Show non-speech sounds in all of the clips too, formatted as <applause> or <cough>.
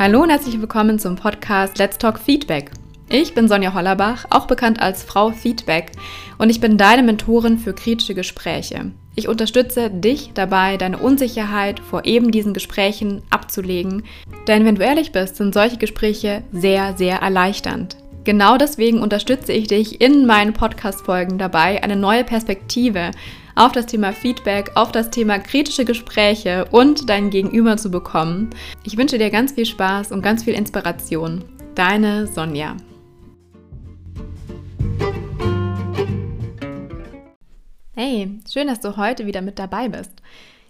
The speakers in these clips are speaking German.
Hallo und herzlich willkommen zum Podcast Let's Talk Feedback. Ich bin Sonja Hollerbach, auch bekannt als Frau Feedback, und ich bin deine Mentorin für kritische Gespräche. Ich unterstütze dich dabei, deine Unsicherheit vor eben diesen Gesprächen abzulegen, denn wenn du ehrlich bist, sind solche Gespräche sehr, sehr erleichternd. Genau deswegen unterstütze ich dich in meinen Podcast-Folgen dabei, eine neue Perspektive auf das Thema Feedback, auf das Thema kritische Gespräche und dein Gegenüber zu bekommen. Ich wünsche dir ganz viel Spaß und ganz viel Inspiration. Deine Sonja. Hey, schön, dass du heute wieder mit dabei bist.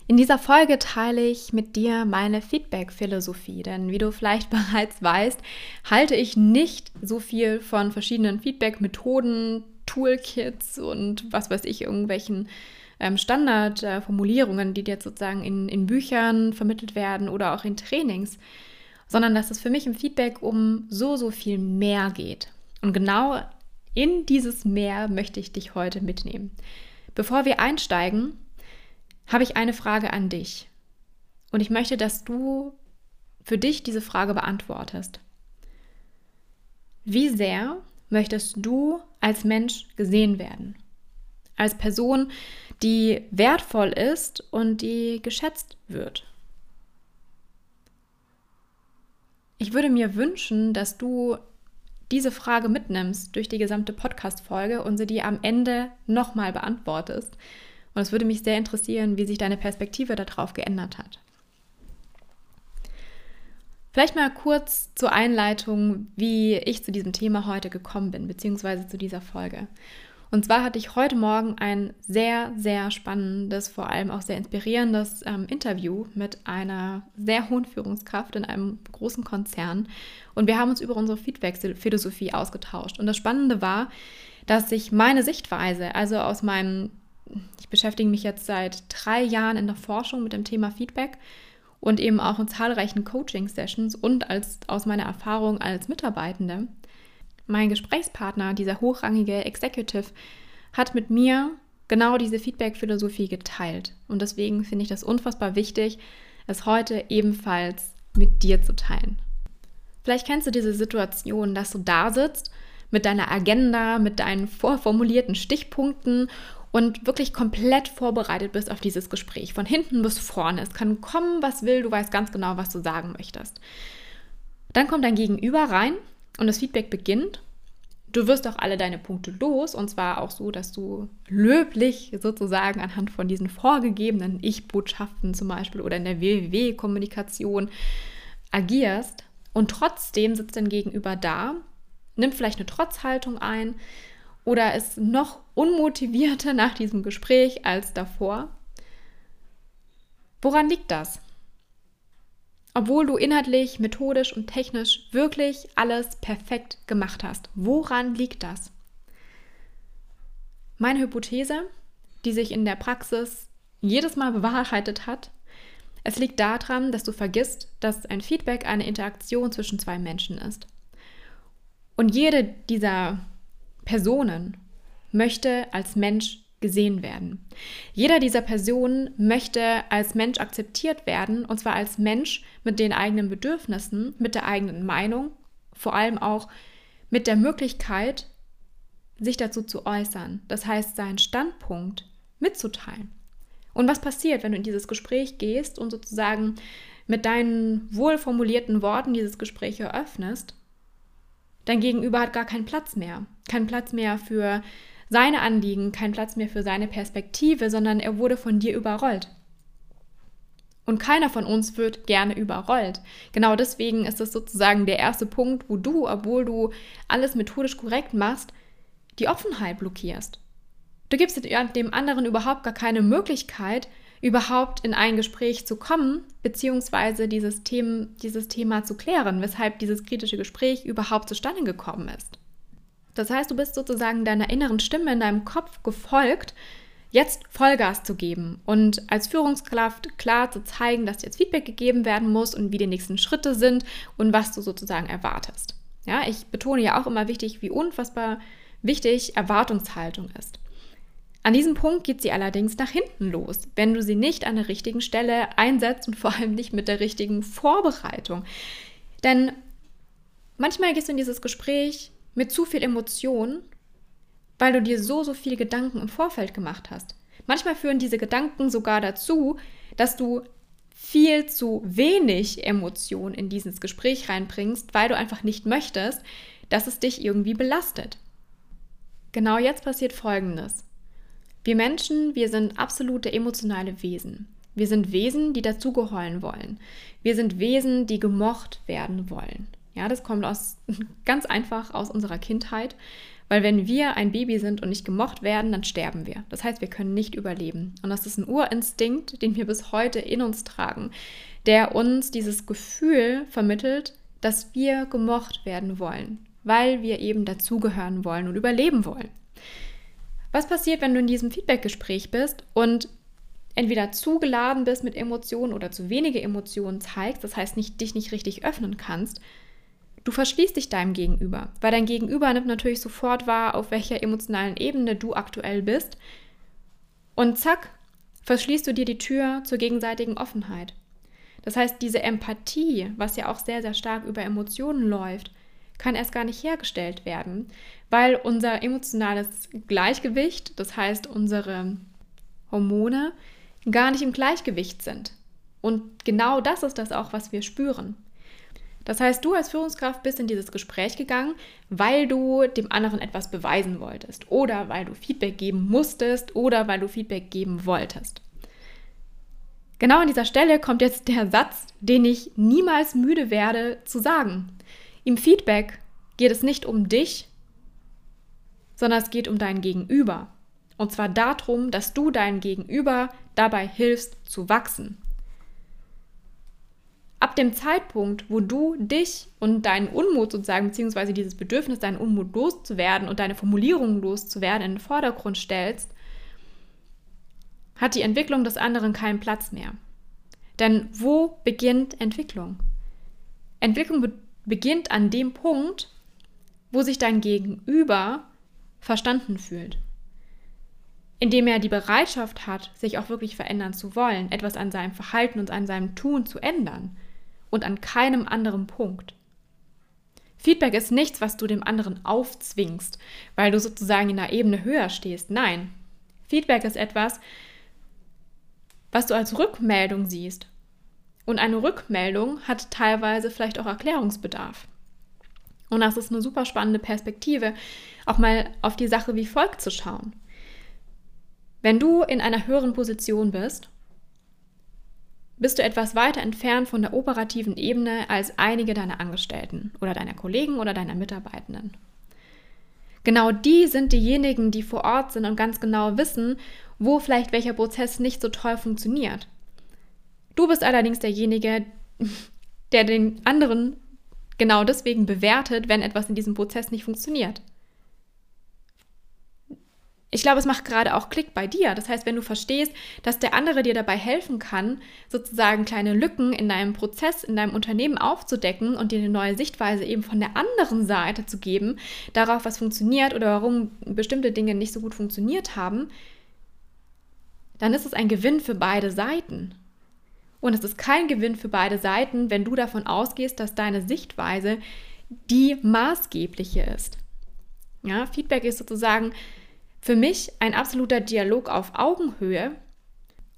In dieser Folge teile ich mit dir meine Feedback-Philosophie, denn wie du vielleicht <laughs> bereits weißt, halte ich nicht so viel von verschiedenen Feedback-Methoden, Toolkits und was weiß ich, irgendwelchen ähm, Standardformulierungen, die dir sozusagen in, in Büchern vermittelt werden oder auch in Trainings, sondern dass es für mich im Feedback um so, so viel mehr geht. Und genau in dieses Mehr möchte ich dich heute mitnehmen. Bevor wir einsteigen, habe ich eine Frage an dich. Und ich möchte, dass du für dich diese Frage beantwortest. Wie sehr möchtest du als Mensch gesehen werden? Als Person, die wertvoll ist und die geschätzt wird. Ich würde mir wünschen, dass du diese Frage mitnimmst durch die gesamte Podcast-Folge und sie dir am Ende nochmal beantwortest. Und es würde mich sehr interessieren, wie sich deine Perspektive darauf geändert hat. Vielleicht mal kurz zur Einleitung, wie ich zu diesem Thema heute gekommen bin, beziehungsweise zu dieser Folge. Und zwar hatte ich heute Morgen ein sehr, sehr spannendes, vor allem auch sehr inspirierendes ähm, Interview mit einer sehr hohen Führungskraft in einem großen Konzern. Und wir haben uns über unsere Feedback-Philosophie ausgetauscht. Und das Spannende war, dass sich meine Sichtweise, also aus meinem, ich beschäftige mich jetzt seit drei Jahren in der Forschung mit dem Thema Feedback und eben auch in zahlreichen Coaching-Sessions und als, aus meiner Erfahrung als Mitarbeitende, mein Gesprächspartner, dieser hochrangige Executive, hat mit mir genau diese Feedback-Philosophie geteilt. Und deswegen finde ich das unfassbar wichtig, es heute ebenfalls mit dir zu teilen. Vielleicht kennst du diese Situation, dass du da sitzt mit deiner Agenda, mit deinen vorformulierten Stichpunkten und wirklich komplett vorbereitet bist auf dieses Gespräch. Von hinten bis vorne. Es kann kommen, was will, du weißt ganz genau, was du sagen möchtest. Dann kommt dein Gegenüber rein und das Feedback beginnt. Du wirst auch alle deine Punkte los und zwar auch so, dass du löblich sozusagen anhand von diesen vorgegebenen Ich-Botschaften zum Beispiel oder in der WWW-Kommunikation agierst und trotzdem sitzt dein Gegenüber da, nimmt vielleicht eine Trotzhaltung ein oder ist noch unmotivierter <laughs> nach diesem Gespräch als davor. Woran liegt das? Obwohl du inhaltlich, methodisch und technisch wirklich alles perfekt gemacht hast. Woran liegt das? Meine Hypothese, die sich in der Praxis jedes Mal bewahrheitet hat, es liegt daran, dass du vergisst, dass ein Feedback eine Interaktion zwischen zwei Menschen ist. Und jede dieser Personen möchte als Mensch gesehen werden. Jeder dieser Personen möchte als Mensch akzeptiert werden, und zwar als Mensch mit den eigenen Bedürfnissen, mit der eigenen Meinung, vor allem auch mit der Möglichkeit, sich dazu zu äußern. Das heißt, seinen Standpunkt mitzuteilen. Und was passiert, wenn du in dieses Gespräch gehst und sozusagen mit deinen wohlformulierten Worten dieses Gespräch eröffnest? Dein Gegenüber hat gar keinen Platz mehr. Keinen Platz mehr für seine Anliegen, kein Platz mehr für seine Perspektive, sondern er wurde von dir überrollt. Und keiner von uns wird gerne überrollt. Genau deswegen ist es sozusagen der erste Punkt, wo du, obwohl du alles methodisch korrekt machst, die Offenheit blockierst. Du gibst dem anderen überhaupt gar keine Möglichkeit, überhaupt in ein Gespräch zu kommen, beziehungsweise dieses, Thema, dieses Thema zu klären, weshalb dieses kritische Gespräch überhaupt zustande gekommen ist. Das heißt, du bist sozusagen deiner inneren Stimme in deinem Kopf gefolgt, jetzt Vollgas zu geben und als Führungskraft klar zu zeigen, dass jetzt Feedback gegeben werden muss und wie die nächsten Schritte sind und was du sozusagen erwartest. Ja, ich betone ja auch immer wichtig, wie unfassbar wichtig Erwartungshaltung ist. An diesem Punkt geht sie allerdings nach hinten los, wenn du sie nicht an der richtigen Stelle einsetzt und vor allem nicht mit der richtigen Vorbereitung. Denn manchmal gehst du in dieses Gespräch mit zu viel Emotion, weil du dir so, so viele Gedanken im Vorfeld gemacht hast. Manchmal führen diese Gedanken sogar dazu, dass du viel zu wenig Emotion in dieses Gespräch reinbringst, weil du einfach nicht möchtest, dass es dich irgendwie belastet. Genau jetzt passiert Folgendes. Wir Menschen, wir sind absolute emotionale Wesen. Wir sind Wesen, die dazugeheulen wollen. Wir sind Wesen, die gemocht werden wollen. Ja, das kommt aus <laughs> ganz einfach aus unserer Kindheit. Weil wenn wir ein Baby sind und nicht gemocht werden, dann sterben wir. Das heißt, wir können nicht überleben. Und das ist ein Urinstinkt, den wir bis heute in uns tragen, der uns dieses Gefühl vermittelt, dass wir gemocht werden wollen, weil wir eben dazugehören wollen und überleben wollen. Was passiert, wenn du in diesem Feedbackgespräch bist und entweder zu geladen bist mit Emotionen oder zu wenige Emotionen zeigst, das heißt nicht dich nicht richtig öffnen kannst, Du verschließt dich deinem Gegenüber, weil dein Gegenüber nimmt natürlich sofort wahr, auf welcher emotionalen Ebene du aktuell bist. Und zack, verschließt du dir die Tür zur gegenseitigen Offenheit. Das heißt, diese Empathie, was ja auch sehr, sehr stark über Emotionen läuft, kann erst gar nicht hergestellt werden, weil unser emotionales Gleichgewicht, das heißt unsere Hormone, gar nicht im Gleichgewicht sind. Und genau das ist das auch, was wir spüren. Das heißt, du als Führungskraft bist in dieses Gespräch gegangen, weil du dem anderen etwas beweisen wolltest oder weil du Feedback geben musstest oder weil du Feedback geben wolltest. Genau an dieser Stelle kommt jetzt der Satz, den ich niemals müde werde zu sagen. Im Feedback geht es nicht um dich, sondern es geht um dein Gegenüber. Und zwar darum, dass du deinem Gegenüber dabei hilfst zu wachsen ab dem Zeitpunkt, wo du dich und deinen Unmut sozusagen, beziehungsweise dieses Bedürfnis, deinen Unmut loszuwerden und deine Formulierungen loszuwerden, in den Vordergrund stellst, hat die Entwicklung des anderen keinen Platz mehr. Denn wo beginnt Entwicklung? Entwicklung be beginnt an dem Punkt, wo sich dein Gegenüber verstanden fühlt. Indem er die Bereitschaft hat, sich auch wirklich verändern zu wollen, etwas an seinem Verhalten und an seinem Tun zu ändern und an keinem anderen Punkt. Feedback ist nichts, was du dem anderen aufzwingst, weil du sozusagen in einer Ebene höher stehst. Nein, Feedback ist etwas, was du als Rückmeldung siehst. Und eine Rückmeldung hat teilweise vielleicht auch Erklärungsbedarf. Und das ist eine super spannende Perspektive, auch mal auf die Sache wie folgt zu schauen. Wenn du in einer höheren Position bist bist du etwas weiter entfernt von der operativen Ebene als einige deiner Angestellten oder deiner Kollegen oder deiner Mitarbeitenden. Genau die sind diejenigen, die vor Ort sind und ganz genau wissen, wo vielleicht welcher Prozess nicht so toll funktioniert. Du bist allerdings derjenige, der den anderen genau deswegen bewertet, wenn etwas in diesem Prozess nicht funktioniert ich glaube, es macht gerade auch Klick bei dir. Das heißt, wenn du verstehst, dass der andere dir dabei helfen kann, sozusagen kleine Lücken in deinem Prozess, in deinem Unternehmen aufzudecken und dir eine neue Sichtweise eben von der anderen Seite zu geben, darauf, was funktioniert oder warum bestimmte Dinge nicht so gut funktioniert haben, dann ist es ein Gewinn für beide Seiten. Und es ist kein Gewinn für beide Seiten, wenn du davon ausgehst, dass deine Sichtweise die maßgebliche ist. Ja, Feedback ist sozusagen für mich ein absoluter Dialog auf Augenhöhe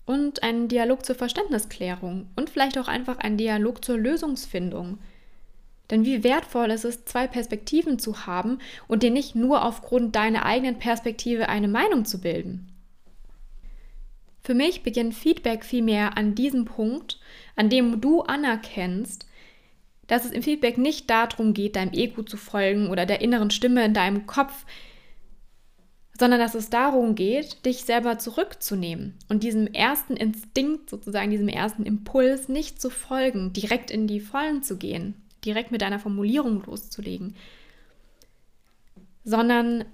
und ein Dialog zur Verständnisklärung und vielleicht auch einfach ein Dialog zur Lösungsfindung. Denn wie wertvoll ist es, zwei Perspektiven zu haben und dir nicht nur aufgrund deiner eigenen Perspektive eine Meinung zu bilden. Für mich beginnt Feedback vielmehr an diesem Punkt, an dem du anerkennst, dass es im Feedback nicht darum geht, deinem Ego zu folgen oder der inneren Stimme in deinem Kopf, sondern dass es darum geht, dich selber zurückzunehmen und diesem ersten Instinkt, sozusagen diesem ersten Impuls nicht zu folgen, direkt in die Vollen zu gehen, direkt mit deiner Formulierung loszulegen, sondern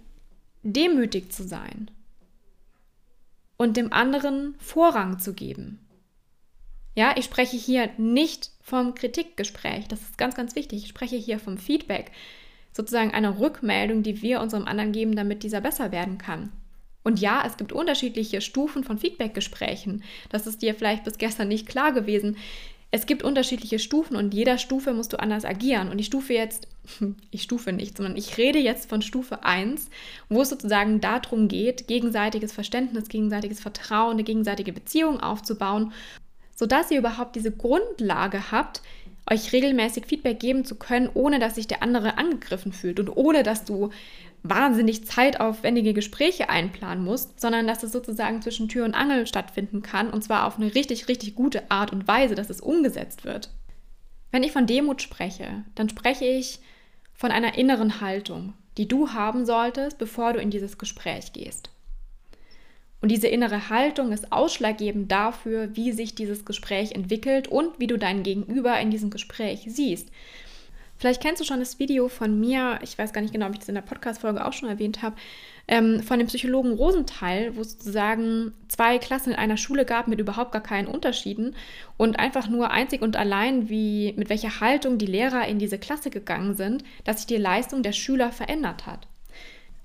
demütig zu sein und dem anderen Vorrang zu geben. Ja, ich spreche hier nicht vom Kritikgespräch, das ist ganz, ganz wichtig. Ich spreche hier vom Feedback, sozusagen eine Rückmeldung, die wir unserem anderen geben, damit dieser besser werden kann. Und ja, es gibt unterschiedliche Stufen von Feedbackgesprächen. Das ist dir vielleicht bis gestern nicht klar gewesen. es gibt unterschiedliche Stufen und jeder Stufe musst du anders agieren. Und die Stufe jetzt, <laughs> ich stufe nicht, sondern ich rede jetzt von Stufe 1, wo es sozusagen darum geht, gegenseitiges Verständnis, gegenseitiges Vertrauen, eine gegenseitige Beziehung aufzubauen, sodass ihr überhaupt diese Grundlage habt, euch regelmäßig Feedback geben zu können, ohne dass sich der andere angegriffen fühlt und ohne dass du wahnsinnig zeitaufwendige Gespräche einplanen musst, sondern dass es sozusagen zwischen Tür und Angel stattfinden kann und zwar auf eine richtig, richtig gute Art und Weise, dass es umgesetzt wird. Wenn ich von Demut spreche, dann spreche ich von einer inneren Haltung, die du haben solltest, bevor du in dieses Gespräch gehst. Und diese innere Haltung ist ausschlaggebend dafür, wie sich dieses Gespräch entwickelt und wie du dein Gegenüber in diesem Gespräch siehst. Vielleicht kennst du schon das Video von mir, ich weiß gar nicht genau, ob ich das in der Podcast-Folge auch schon erwähnt habe, ähm, von dem Psychologen Rosenthal, wo es sozusagen zwei Klassen in einer Schule gab mit überhaupt gar keinen Unterschieden und einfach nur einzig und allein, wie, mit welcher Haltung die Lehrer in diese Klasse gegangen sind, dass sich die Leistung der Schüler verändert hat.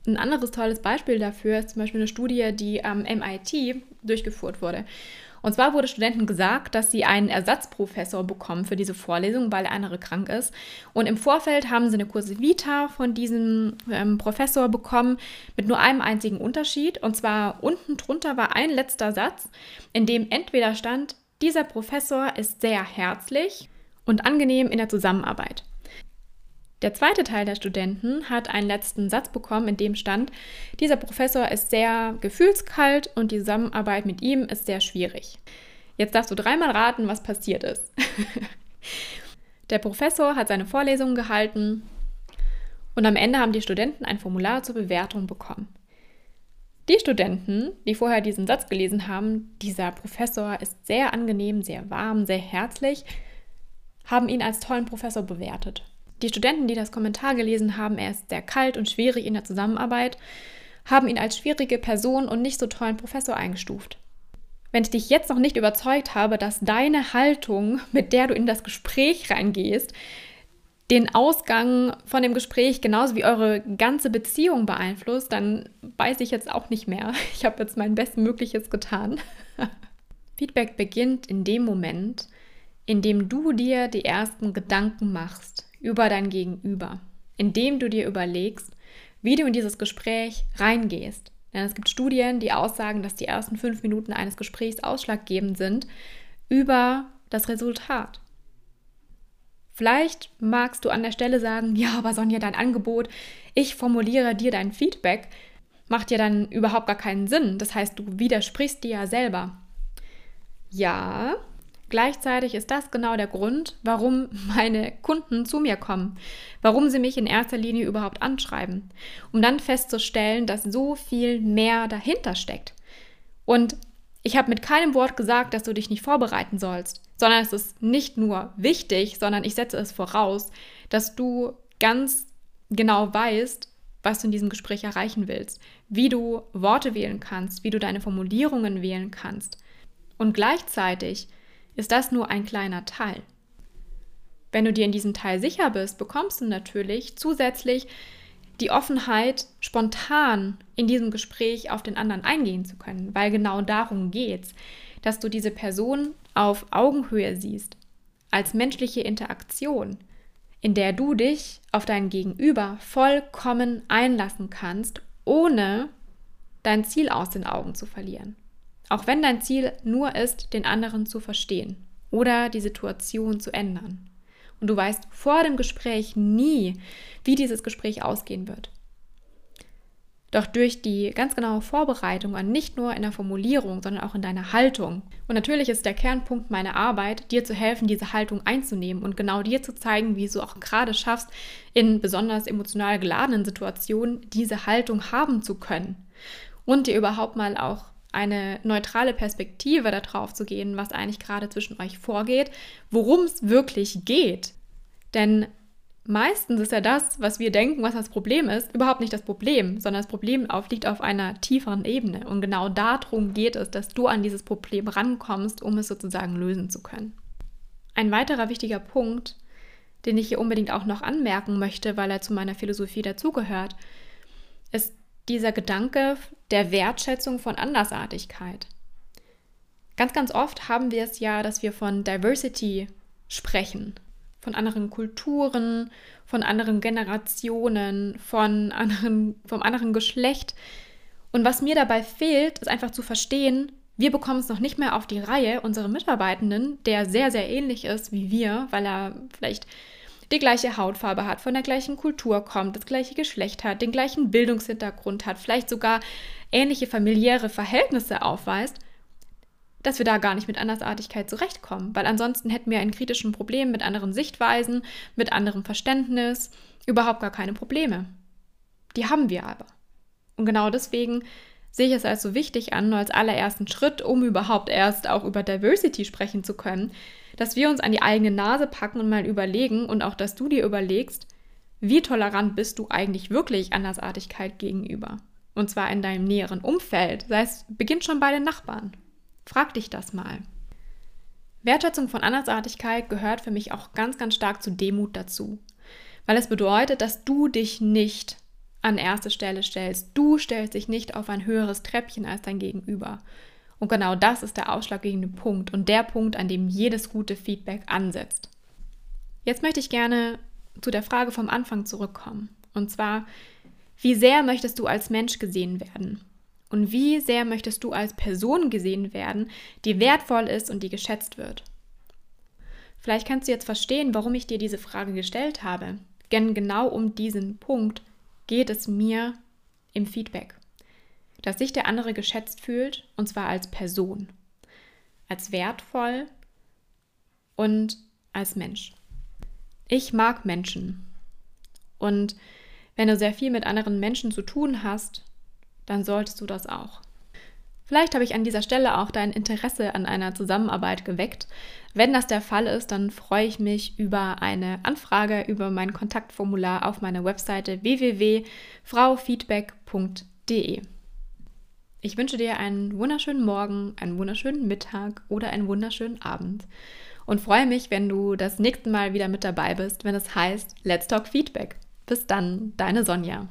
Ein anderes tolles Beispiel dafür ist zum Beispiel eine Studie, die am MIT durchgeführt wurde. Und zwar wurde Studenten gesagt, dass sie einen Ersatzprofessor bekommen für diese Vorlesung, weil der andere krank ist. Und im Vorfeld haben sie eine Kurse Vita von diesem ähm, Professor bekommen mit nur einem einzigen Unterschied. Und zwar unten drunter war ein letzter Satz, in dem entweder stand, dieser Professor ist sehr herzlich und angenehm in der Zusammenarbeit. Der zweite Teil der Studenten hat einen letzten Satz bekommen, in dem stand, dieser Professor ist sehr gefühlskalt und die Zusammenarbeit mit ihm ist sehr schwierig. Jetzt darfst du dreimal raten, was passiert ist. <laughs> der Professor hat seine Vorlesungen gehalten und am Ende haben die Studenten ein Formular zur Bewertung bekommen. Die Studenten, die vorher diesen Satz gelesen haben, dieser Professor ist sehr angenehm, sehr warm, sehr herzlich, haben ihn als tollen Professor bewertet. Die Studenten, die das Kommentar gelesen haben, er ist sehr kalt und schwierig in der Zusammenarbeit, haben ihn als schwierige Person und nicht so tollen Professor eingestuft. Wenn ich dich jetzt noch nicht überzeugt habe, dass deine Haltung, mit der du in das Gespräch reingehst, den Ausgang von dem Gespräch genauso wie eure ganze Beziehung beeinflusst, dann weiß ich jetzt auch nicht mehr. Ich habe jetzt mein Bestmögliches getan. <laughs> Feedback beginnt in dem Moment, in dem du dir die ersten Gedanken machst über dein Gegenüber, indem du dir überlegst, wie du in dieses Gespräch reingehst. Denn es gibt Studien, die aussagen, dass die ersten fünf Minuten eines Gesprächs ausschlaggebend sind über das Resultat. Vielleicht magst du an der Stelle sagen, ja, aber Sonja, dein Angebot, ich formuliere dir dein Feedback, macht ja dann überhaupt gar keinen Sinn. Das heißt, du widersprichst dir ja selber. Ja, Gleichzeitig ist das genau der Grund, warum meine Kunden zu mir kommen, warum sie mich in erster Linie überhaupt anschreiben, um dann festzustellen, dass so viel mehr dahinter steckt. Und ich habe mit keinem Wort gesagt, dass du dich nicht vorbereiten sollst, sondern es ist nicht nur wichtig, sondern ich setze es voraus, dass du ganz genau weißt, was du in diesem Gespräch erreichen willst, wie du Worte wählen kannst, wie du deine Formulierungen wählen kannst. Und gleichzeitig ist das nur ein kleiner Teil. Wenn du dir in diesem Teil sicher bist, bekommst du natürlich zusätzlich die Offenheit, spontan in diesem Gespräch auf den anderen eingehen zu können, weil genau darum geht's, dass du diese Person auf Augenhöhe siehst, als menschliche Interaktion, in der du dich auf dein Gegenüber vollkommen einlassen kannst, ohne dein Ziel aus den Augen zu verlieren. Auch wenn dein Ziel nur ist, den anderen zu verstehen oder die Situation zu ändern. Und du weißt vor dem Gespräch nie, wie dieses Gespräch ausgehen wird. Doch durch die ganz genaue Vorbereitung und nicht nur in der Formulierung, sondern auch in deiner Haltung. Und natürlich ist der Kernpunkt meiner Arbeit, dir zu helfen, diese Haltung einzunehmen und genau dir zu zeigen, wie du auch gerade schaffst, in besonders emotional geladenen Situationen diese Haltung haben zu können. Und dir überhaupt mal auch eine neutrale Perspektive darauf zu gehen, was eigentlich gerade zwischen euch vorgeht, worum es wirklich geht. Denn meistens ist ja das, was wir denken, was das Problem ist, überhaupt nicht das Problem, sondern das Problem liegt auf einer tieferen Ebene. Und genau darum geht es, dass du an dieses Problem rankommst, um es sozusagen lösen zu können. Ein weiterer wichtiger Punkt, den ich hier unbedingt auch noch anmerken möchte, weil er zu meiner Philosophie dazugehört, ist dieser Gedanke der Wertschätzung von Andersartigkeit. Ganz, ganz oft haben wir es ja, dass wir von Diversity sprechen. Von anderen Kulturen, von anderen Generationen, von anderen, vom anderen Geschlecht. Und was mir dabei fehlt, ist einfach zu verstehen, wir bekommen es noch nicht mehr auf die Reihe, unsere Mitarbeitenden, der sehr, sehr ähnlich ist wie wir, weil er vielleicht die gleiche Hautfarbe hat, von der gleichen Kultur kommt, das gleiche Geschlecht hat, den gleichen Bildungshintergrund hat, vielleicht sogar ähnliche familiäre Verhältnisse aufweist, dass wir da gar nicht mit Andersartigkeit zurechtkommen, weil ansonsten hätten wir ein kritischen Problem mit anderen Sichtweisen, mit anderem Verständnis, überhaupt gar keine Probleme. Die haben wir aber. Und genau deswegen sehe ich es als so wichtig an, nur als allerersten Schritt, um überhaupt erst auch über Diversity sprechen zu können, dass wir uns an die eigene Nase packen und mal überlegen und auch, dass du dir überlegst, wie tolerant bist du eigentlich wirklich Andersartigkeit gegenüber? Und zwar in deinem näheren Umfeld. Das heißt, beginnt schon bei den Nachbarn. Frag dich das mal. Wertschätzung von Andersartigkeit gehört für mich auch ganz, ganz stark zu Demut dazu. Weil es bedeutet, dass du dich nicht an erste Stelle stellst. Du stellst dich nicht auf ein höheres Treppchen als dein Gegenüber. Und genau das ist der ausschlaggebende Punkt und der Punkt, an dem jedes gute Feedback ansetzt. Jetzt möchte ich gerne zu der Frage vom Anfang zurückkommen. Und zwar, wie sehr möchtest du als Mensch gesehen werden? Und wie sehr möchtest du als Person gesehen werden, die wertvoll ist und die geschätzt wird? Vielleicht kannst du jetzt verstehen, warum ich dir diese Frage gestellt habe. Denn genau um diesen Punkt geht es mir im Feedback dass sich der andere geschätzt fühlt, und zwar als Person, als wertvoll und als Mensch. Ich mag Menschen. Und wenn du sehr viel mit anderen Menschen zu tun hast, dann solltest du das auch. Vielleicht habe ich an dieser Stelle auch dein Interesse an einer Zusammenarbeit geweckt. Wenn das der Fall ist, dann freue ich mich über eine Anfrage über mein Kontaktformular auf meiner Webseite www.fraufeedback.de. Ich wünsche dir einen wunderschönen Morgen, einen wunderschönen Mittag oder einen wunderschönen Abend und freue mich, wenn du das nächste Mal wieder mit dabei bist, wenn es heißt Let's Talk Feedback. Bis dann, deine Sonja.